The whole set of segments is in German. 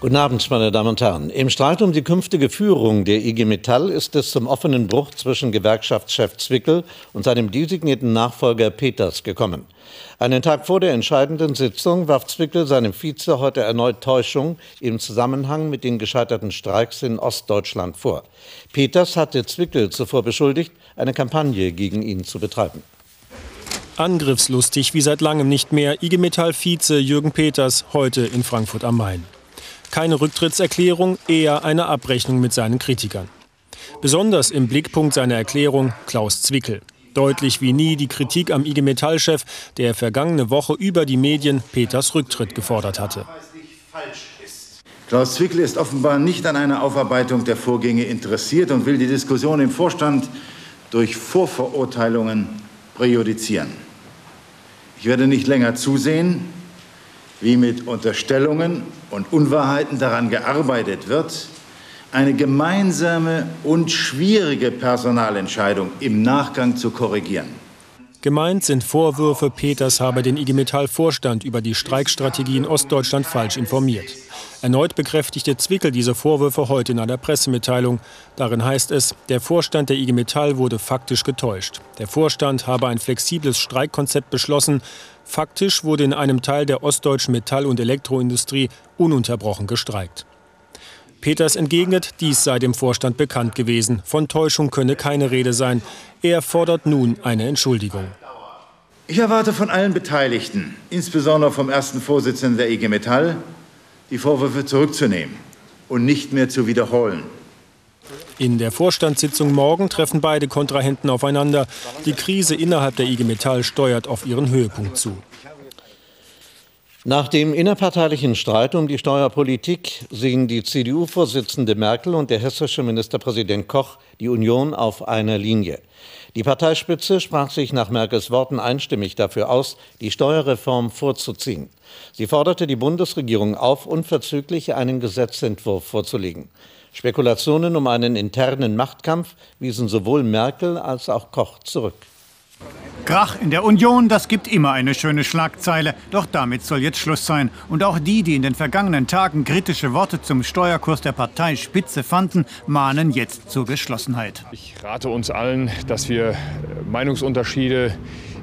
Guten Abend, meine Damen und Herren. Im Streit um die künftige Führung der IG Metall ist es zum offenen Bruch zwischen Gewerkschaftschef Zwickel und seinem designierten Nachfolger Peters gekommen. Einen Tag vor der entscheidenden Sitzung warf Zwickel seinem Vize heute erneut Täuschung im Zusammenhang mit den gescheiterten Streiks in Ostdeutschland vor. Peters hatte Zwickel zuvor beschuldigt, eine Kampagne gegen ihn zu betreiben. Angriffslustig wie seit langem nicht mehr IG Metall-Vize Jürgen Peters heute in Frankfurt am Main. Keine Rücktrittserklärung, eher eine Abrechnung mit seinen Kritikern. Besonders im Blickpunkt seiner Erklärung Klaus Zwickel. Deutlich wie nie die Kritik am IG Metall-Chef, der vergangene Woche über die Medien Peters Rücktritt gefordert hatte. Klaus Zwickel ist offenbar nicht an einer Aufarbeitung der Vorgänge interessiert und will die Diskussion im Vorstand durch Vorverurteilungen präjudizieren. Ich werde nicht länger zusehen, wie mit Unterstellungen und Unwahrheiten daran gearbeitet wird, eine gemeinsame und schwierige Personalentscheidung im Nachgang zu korrigieren. Gemeint sind Vorwürfe, Peters habe den IG Metall-Vorstand über die Streikstrategie in Ostdeutschland falsch informiert. Erneut bekräftigte Zwickel diese Vorwürfe heute in einer Pressemitteilung. Darin heißt es, der Vorstand der IG Metall wurde faktisch getäuscht. Der Vorstand habe ein flexibles Streikkonzept beschlossen. Faktisch wurde in einem Teil der ostdeutschen Metall- und Elektroindustrie ununterbrochen gestreikt. Peters entgegnet, dies sei dem Vorstand bekannt gewesen. Von Täuschung könne keine Rede sein. Er fordert nun eine Entschuldigung. Ich erwarte von allen Beteiligten, insbesondere vom ersten Vorsitzenden der IG Metall, die Vorwürfe zurückzunehmen und nicht mehr zu wiederholen. In der Vorstandssitzung morgen treffen beide Kontrahenten aufeinander. Die Krise innerhalb der IG Metall steuert auf ihren Höhepunkt zu. Nach dem innerparteilichen Streit um die Steuerpolitik sehen die CDU-Vorsitzende Merkel und der hessische Ministerpräsident Koch die Union auf einer Linie. Die Parteispitze sprach sich nach Merkels Worten einstimmig dafür aus, die Steuerreform vorzuziehen. Sie forderte die Bundesregierung auf, unverzüglich einen Gesetzentwurf vorzulegen. Spekulationen um einen internen Machtkampf wiesen sowohl Merkel als auch Koch zurück. Krach in der Union, das gibt immer eine schöne Schlagzeile. Doch damit soll jetzt Schluss sein. Und auch die, die in den vergangenen Tagen kritische Worte zum Steuerkurs der Partei spitze fanden, mahnen jetzt zur Geschlossenheit. Ich rate uns allen, dass wir Meinungsunterschiede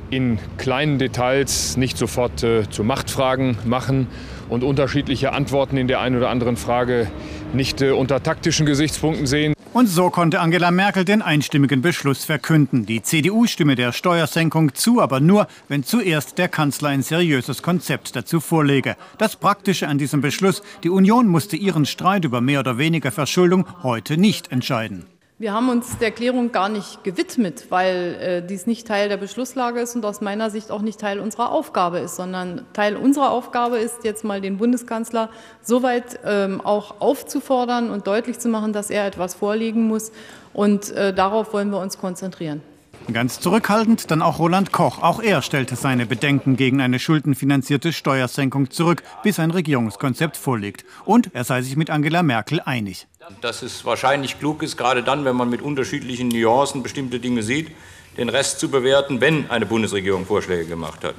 in kleinen Details nicht sofort äh, zu Machtfragen machen und unterschiedliche Antworten in der einen oder anderen Frage nicht äh, unter taktischen Gesichtspunkten sehen. Und so konnte Angela Merkel den einstimmigen Beschluss verkünden. Die CDU stimme der Steuersenkung zu, aber nur, wenn zuerst der Kanzler ein seriöses Konzept dazu vorlege. Das Praktische an diesem Beschluss, die Union musste ihren Streit über mehr oder weniger Verschuldung heute nicht entscheiden. Wir haben uns der Erklärung gar nicht gewidmet, weil äh, dies nicht Teil der Beschlusslage ist und aus meiner Sicht auch nicht Teil unserer Aufgabe ist, sondern Teil unserer Aufgabe ist, jetzt mal den Bundeskanzler soweit ähm, auch aufzufordern und deutlich zu machen, dass er etwas vorlegen muss. Und äh, darauf wollen wir uns konzentrieren. Ganz zurückhaltend dann auch Roland Koch. Auch er stellte seine Bedenken gegen eine schuldenfinanzierte Steuersenkung zurück, bis ein Regierungskonzept vorliegt. Und er sei sich mit Angela Merkel einig. Dass es wahrscheinlich klug ist, gerade dann, wenn man mit unterschiedlichen Nuancen bestimmte Dinge sieht, den Rest zu bewerten, wenn eine Bundesregierung Vorschläge gemacht hat.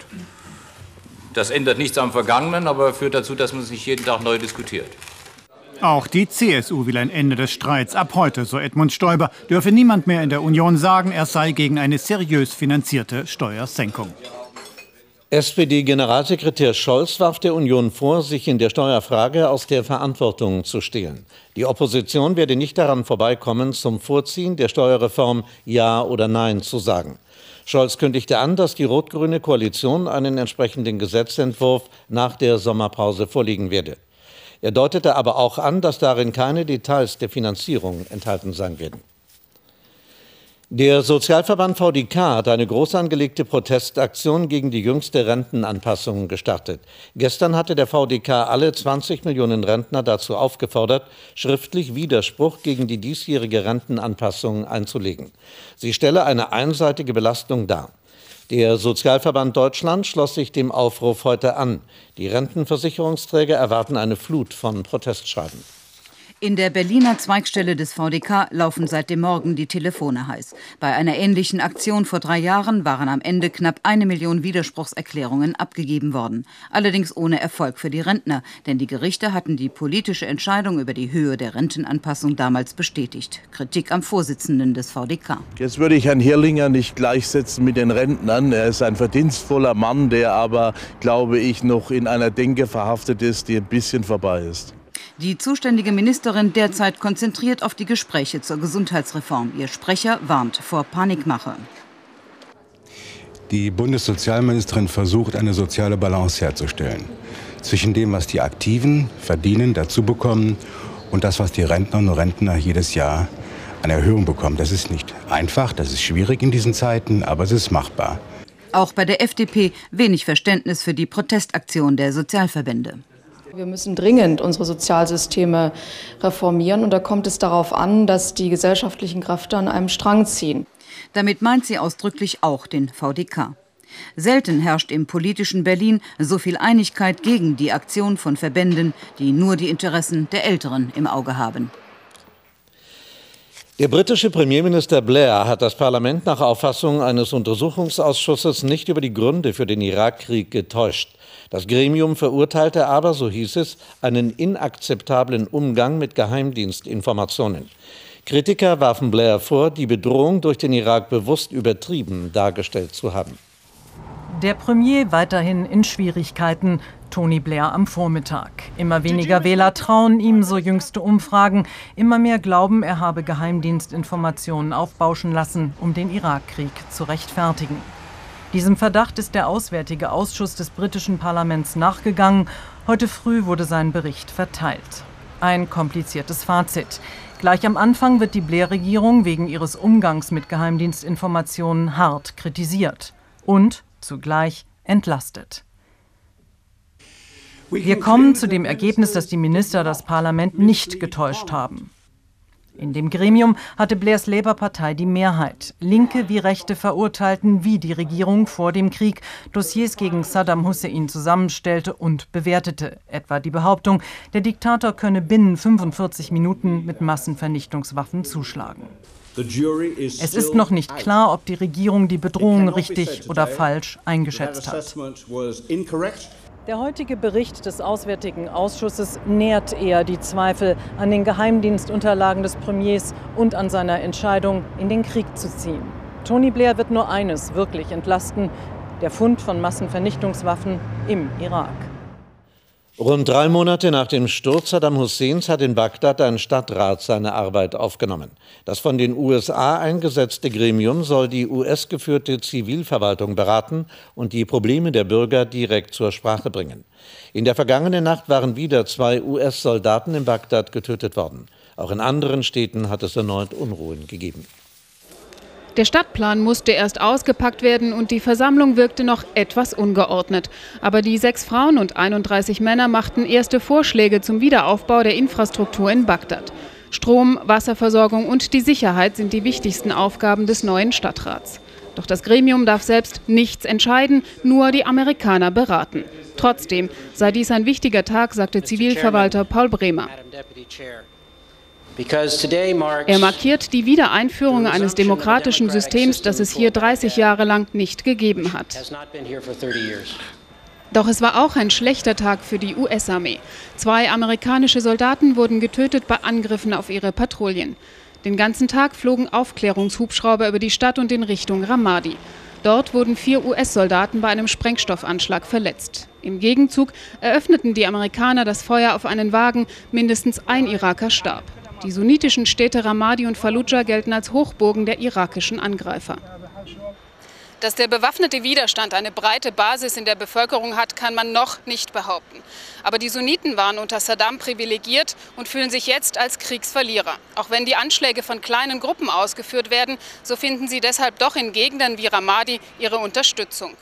Das ändert nichts am Vergangenen, aber führt dazu, dass man sich jeden Tag neu diskutiert. Auch die CSU will ein Ende des Streits. Ab heute, so Edmund Stoiber, dürfe niemand mehr in der Union sagen, er sei gegen eine seriös finanzierte Steuersenkung. SPD-Generalsekretär Scholz warf der Union vor, sich in der Steuerfrage aus der Verantwortung zu stehlen. Die Opposition werde nicht daran vorbeikommen, zum Vorziehen der Steuerreform Ja oder Nein zu sagen. Scholz kündigte an, dass die rot-grüne Koalition einen entsprechenden Gesetzentwurf nach der Sommerpause vorlegen werde. Er deutete aber auch an, dass darin keine Details der Finanzierung enthalten sein werden. Der Sozialverband VDK hat eine groß angelegte Protestaktion gegen die jüngste Rentenanpassung gestartet. Gestern hatte der VDK alle 20 Millionen Rentner dazu aufgefordert, schriftlich Widerspruch gegen die diesjährige Rentenanpassung einzulegen. Sie stelle eine einseitige Belastung dar. Der Sozialverband Deutschland schloss sich dem Aufruf heute an. Die Rentenversicherungsträger erwarten eine Flut von Protestschreiben. In der Berliner Zweigstelle des VDK laufen seit dem Morgen die Telefone heiß. Bei einer ähnlichen Aktion vor drei Jahren waren am Ende knapp eine Million Widerspruchserklärungen abgegeben worden. Allerdings ohne Erfolg für die Rentner, denn die Gerichte hatten die politische Entscheidung über die Höhe der Rentenanpassung damals bestätigt. Kritik am Vorsitzenden des VDK. Jetzt würde ich Herrn Hirlinger nicht gleichsetzen mit den Rentnern. Er ist ein verdienstvoller Mann, der aber, glaube ich, noch in einer Denke verhaftet ist, die ein bisschen vorbei ist. Die zuständige Ministerin derzeit konzentriert auf die Gespräche zur Gesundheitsreform. Ihr Sprecher warnt vor Panikmache. Die Bundessozialministerin versucht, eine soziale Balance herzustellen zwischen dem, was die Aktiven verdienen, dazu bekommen und das, was die Rentnerinnen und Rentner jedes Jahr an Erhöhung bekommen. Das ist nicht einfach, das ist schwierig in diesen Zeiten, aber es ist machbar. Auch bei der FDP wenig Verständnis für die Protestaktion der Sozialverbände. Wir müssen dringend unsere Sozialsysteme reformieren. Und da kommt es darauf an, dass die gesellschaftlichen Kräfte an einem Strang ziehen. Damit meint sie ausdrücklich auch den VDK. Selten herrscht im politischen Berlin so viel Einigkeit gegen die Aktion von Verbänden, die nur die Interessen der Älteren im Auge haben. Der britische Premierminister Blair hat das Parlament nach Auffassung eines Untersuchungsausschusses nicht über die Gründe für den Irakkrieg getäuscht. Das Gremium verurteilte aber, so hieß es, einen inakzeptablen Umgang mit Geheimdienstinformationen. Kritiker warfen Blair vor, die Bedrohung durch den Irak bewusst übertrieben dargestellt zu haben. Der Premier weiterhin in Schwierigkeiten. Tony Blair am Vormittag. Immer weniger Wähler trauen ihm, so jüngste Umfragen. Immer mehr glauben, er habe Geheimdienstinformationen aufbauschen lassen, um den Irakkrieg zu rechtfertigen. Diesem Verdacht ist der Auswärtige Ausschuss des britischen Parlaments nachgegangen. Heute früh wurde sein Bericht verteilt. Ein kompliziertes Fazit. Gleich am Anfang wird die Blair-Regierung wegen ihres Umgangs mit Geheimdienstinformationen hart kritisiert und zugleich entlastet. Wir kommen zu dem Ergebnis, dass die Minister das Parlament nicht getäuscht haben. In dem Gremium hatte Blairs Labour-Partei die Mehrheit. Linke wie Rechte verurteilten, wie die Regierung vor dem Krieg Dossiers gegen Saddam Hussein zusammenstellte und bewertete. Etwa die Behauptung, der Diktator könne binnen 45 Minuten mit Massenvernichtungswaffen zuschlagen. Es ist noch nicht klar, ob die Regierung die Bedrohung richtig oder falsch eingeschätzt hat. Der heutige Bericht des Auswärtigen Ausschusses nährt eher die Zweifel an den Geheimdienstunterlagen des Premiers und an seiner Entscheidung, in den Krieg zu ziehen. Tony Blair wird nur eines wirklich entlasten, der Fund von Massenvernichtungswaffen im Irak. Rund drei Monate nach dem Sturz Saddam Husseins hat in Bagdad ein Stadtrat seine Arbeit aufgenommen. Das von den USA eingesetzte Gremium soll die US-geführte Zivilverwaltung beraten und die Probleme der Bürger direkt zur Sprache bringen. In der vergangenen Nacht waren wieder zwei US-Soldaten in Bagdad getötet worden. Auch in anderen Städten hat es erneut Unruhen gegeben. Der Stadtplan musste erst ausgepackt werden und die Versammlung wirkte noch etwas ungeordnet. Aber die sechs Frauen und 31 Männer machten erste Vorschläge zum Wiederaufbau der Infrastruktur in Bagdad. Strom, Wasserversorgung und die Sicherheit sind die wichtigsten Aufgaben des neuen Stadtrats. Doch das Gremium darf selbst nichts entscheiden, nur die Amerikaner beraten. Trotzdem sei dies ein wichtiger Tag, sagte Zivilverwalter Paul Bremer. Er markiert die Wiedereinführung eines demokratischen Systems, das es hier 30 Jahre lang nicht gegeben hat. Doch es war auch ein schlechter Tag für die US-Armee. Zwei amerikanische Soldaten wurden getötet bei Angriffen auf ihre Patrouillen. Den ganzen Tag flogen Aufklärungshubschrauber über die Stadt und in Richtung Ramadi. Dort wurden vier US-Soldaten bei einem Sprengstoffanschlag verletzt. Im Gegenzug eröffneten die Amerikaner das Feuer auf einen Wagen, mindestens ein Iraker starb. Die sunnitischen Städte Ramadi und Fallujah gelten als Hochburgen der irakischen Angreifer. Dass der bewaffnete Widerstand eine breite Basis in der Bevölkerung hat, kann man noch nicht behaupten. Aber die Sunniten waren unter Saddam privilegiert und fühlen sich jetzt als Kriegsverlierer. Auch wenn die Anschläge von kleinen Gruppen ausgeführt werden, so finden sie deshalb doch in Gegenden wie Ramadi ihre Unterstützung.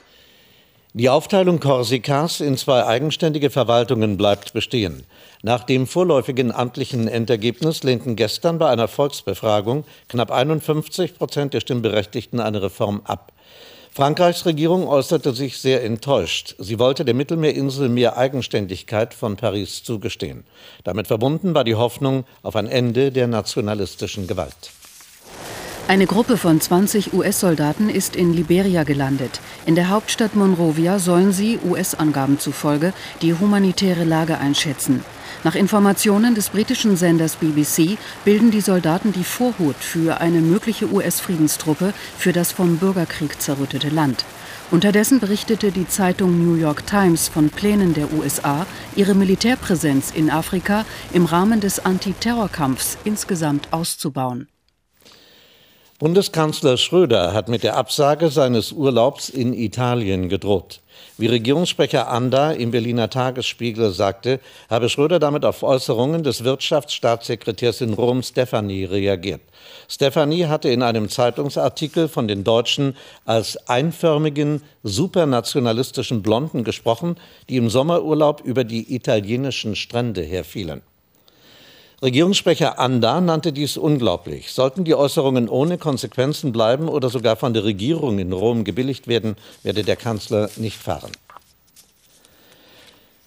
Die Aufteilung Korsikas in zwei eigenständige Verwaltungen bleibt bestehen. Nach dem vorläufigen amtlichen Endergebnis lehnten gestern bei einer Volksbefragung knapp 51 Prozent der Stimmberechtigten eine Reform ab. Frankreichs Regierung äußerte sich sehr enttäuscht. Sie wollte der Mittelmeerinsel mehr Eigenständigkeit von Paris zugestehen. Damit verbunden war die Hoffnung auf ein Ende der nationalistischen Gewalt. Eine Gruppe von 20 US-Soldaten ist in Liberia gelandet. In der Hauptstadt Monrovia sollen sie, US-Angaben zufolge, die humanitäre Lage einschätzen. Nach Informationen des britischen Senders BBC bilden die Soldaten die Vorhut für eine mögliche US-Friedenstruppe für das vom Bürgerkrieg zerrüttete Land. Unterdessen berichtete die Zeitung New York Times von Plänen der USA, ihre Militärpräsenz in Afrika im Rahmen des Antiterrorkampfs insgesamt auszubauen. Bundeskanzler Schröder hat mit der Absage seines Urlaubs in Italien gedroht. Wie Regierungssprecher Anda im Berliner Tagesspiegel sagte, habe Schröder damit auf Äußerungen des Wirtschaftsstaatssekretärs in Rom Stefani reagiert. Stefani hatte in einem Zeitungsartikel von den Deutschen als einförmigen, supernationalistischen Blonden gesprochen, die im Sommerurlaub über die italienischen Strände herfielen. Regierungssprecher Anda nannte dies unglaublich. Sollten die Äußerungen ohne Konsequenzen bleiben oder sogar von der Regierung in Rom gebilligt werden, werde der Kanzler nicht fahren.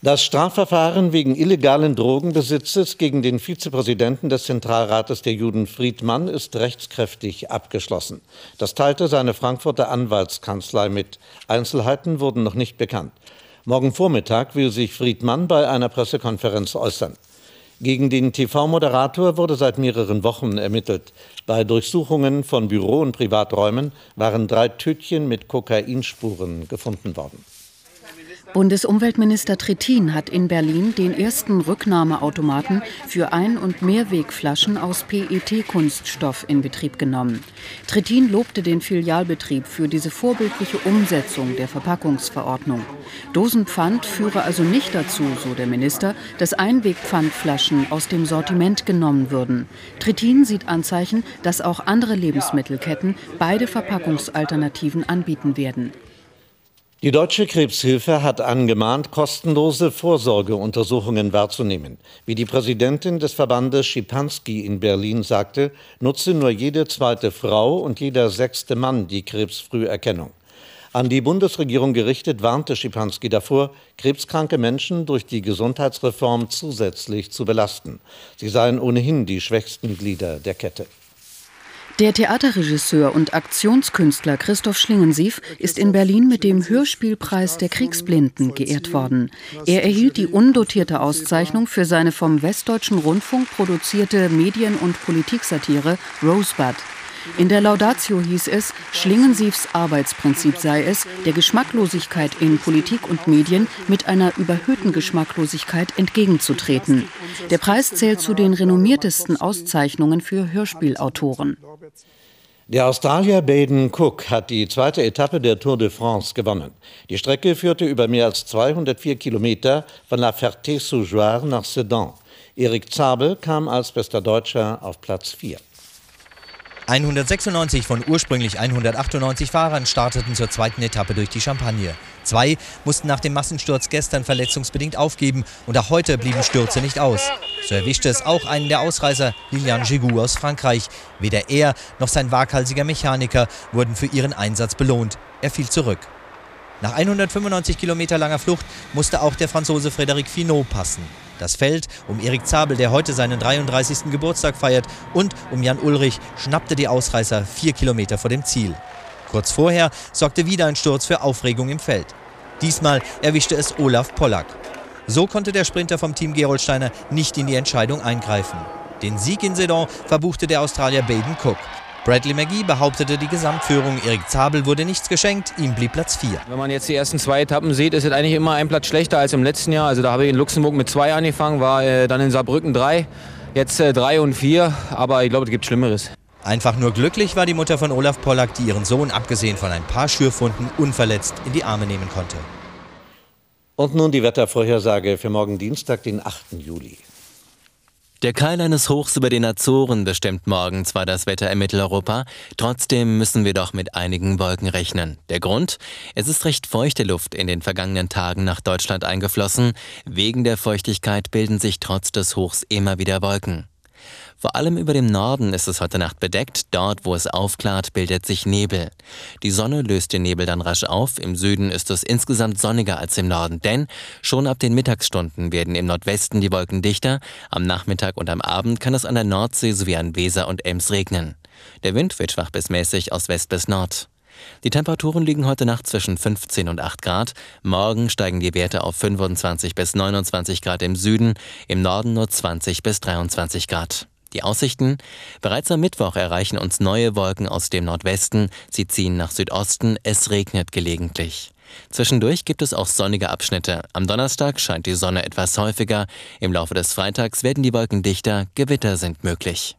Das Strafverfahren wegen illegalen Drogenbesitzes gegen den Vizepräsidenten des Zentralrates der Juden Friedmann ist rechtskräftig abgeschlossen. Das teilte seine Frankfurter Anwaltskanzlei mit. Einzelheiten wurden noch nicht bekannt. Morgen Vormittag will sich Friedmann bei einer Pressekonferenz äußern. Gegen den TV-Moderator wurde seit mehreren Wochen ermittelt. Bei Durchsuchungen von Büro- und Privaträumen waren drei Tütchen mit Kokainspuren gefunden worden. Bundesumweltminister Trittin hat in Berlin den ersten Rücknahmeautomaten für Ein- und Mehrwegflaschen aus PET-Kunststoff in Betrieb genommen. Trittin lobte den Filialbetrieb für diese vorbildliche Umsetzung der Verpackungsverordnung. Dosenpfand führe also nicht dazu, so der Minister, dass Einwegpfandflaschen aus dem Sortiment genommen würden. Trittin sieht Anzeichen, dass auch andere Lebensmittelketten beide Verpackungsalternativen anbieten werden. Die Deutsche Krebshilfe hat angemahnt, kostenlose Vorsorgeuntersuchungen wahrzunehmen. Wie die Präsidentin des Verbandes Schipanski in Berlin sagte, nutze nur jede zweite Frau und jeder sechste Mann die Krebsfrüherkennung. An die Bundesregierung gerichtet warnte Schipanski davor, krebskranke Menschen durch die Gesundheitsreform zusätzlich zu belasten. Sie seien ohnehin die schwächsten Glieder der Kette. Der Theaterregisseur und Aktionskünstler Christoph Schlingensief ist in Berlin mit dem Hörspielpreis der Kriegsblinden geehrt worden. Er erhielt die undotierte Auszeichnung für seine vom Westdeutschen Rundfunk produzierte Medien- und Politiksatire Rosebud. In der Laudatio hieß es, Schlingensiefs Arbeitsprinzip sei es, der Geschmacklosigkeit in Politik und Medien mit einer überhöhten Geschmacklosigkeit entgegenzutreten. Der Preis zählt zu den renommiertesten Auszeichnungen für Hörspielautoren. Der Australier Baden Cook hat die zweite Etappe der Tour de France gewonnen. Die Strecke führte über mehr als 204 Kilometer von La Ferté-sous-Jouarre nach Sedan. Erik Zabel kam als bester Deutscher auf Platz 4. 196 von ursprünglich 198 Fahrern starteten zur zweiten Etappe durch die Champagne. Zwei mussten nach dem Massensturz gestern verletzungsbedingt aufgeben und auch heute blieben Stürze nicht aus. So erwischte es auch einen der Ausreißer, Lilian Gigou aus Frankreich. Weder er noch sein waghalsiger Mechaniker wurden für ihren Einsatz belohnt. Er fiel zurück. Nach 195 Kilometer langer Flucht musste auch der Franzose Frédéric Finot passen. Das Feld um Erik Zabel, der heute seinen 33. Geburtstag feiert, und um Jan Ulrich schnappte die Ausreißer vier Kilometer vor dem Ziel. Kurz vorher sorgte wieder ein Sturz für Aufregung im Feld. Diesmal erwischte es Olaf Pollack. So konnte der Sprinter vom Team Gerolsteiner nicht in die Entscheidung eingreifen. Den Sieg in Sedan verbuchte der Australier Baden Cook. Bradley McGee behauptete die Gesamtführung. Erik Zabel wurde nichts geschenkt, ihm blieb Platz 4. Wenn man jetzt die ersten zwei Etappen sieht, ist es eigentlich immer ein Platz schlechter als im letzten Jahr. Also da habe ich in Luxemburg mit zwei angefangen, war äh, dann in Saarbrücken drei, jetzt äh, drei und vier. Aber ich glaube, es gibt Schlimmeres. Einfach nur glücklich war die Mutter von Olaf Pollack, die ihren Sohn, abgesehen von ein paar Schürfunden, unverletzt in die Arme nehmen konnte. Und nun die Wettervorhersage für morgen Dienstag, den 8. Juli. Der Keil eines Hochs über den Azoren bestimmt morgen zwar das Wetter in Mitteleuropa, trotzdem müssen wir doch mit einigen Wolken rechnen. Der Grund? Es ist recht feuchte Luft in den vergangenen Tagen nach Deutschland eingeflossen. Wegen der Feuchtigkeit bilden sich trotz des Hochs immer wieder Wolken. Vor allem über dem Norden ist es heute Nacht bedeckt. Dort, wo es aufklart, bildet sich Nebel. Die Sonne löst den Nebel dann rasch auf. Im Süden ist es insgesamt sonniger als im Norden, denn schon ab den Mittagsstunden werden im Nordwesten die Wolken dichter. Am Nachmittag und am Abend kann es an der Nordsee sowie an Weser und Ems regnen. Der Wind wird schwach bis mäßig aus West bis Nord. Die Temperaturen liegen heute Nacht zwischen 15 und 8 Grad. Morgen steigen die Werte auf 25 bis 29 Grad im Süden, im Norden nur 20 bis 23 Grad. Die Aussichten? Bereits am Mittwoch erreichen uns neue Wolken aus dem Nordwesten. Sie ziehen nach Südosten. Es regnet gelegentlich. Zwischendurch gibt es auch sonnige Abschnitte. Am Donnerstag scheint die Sonne etwas häufiger. Im Laufe des Freitags werden die Wolken dichter. Gewitter sind möglich.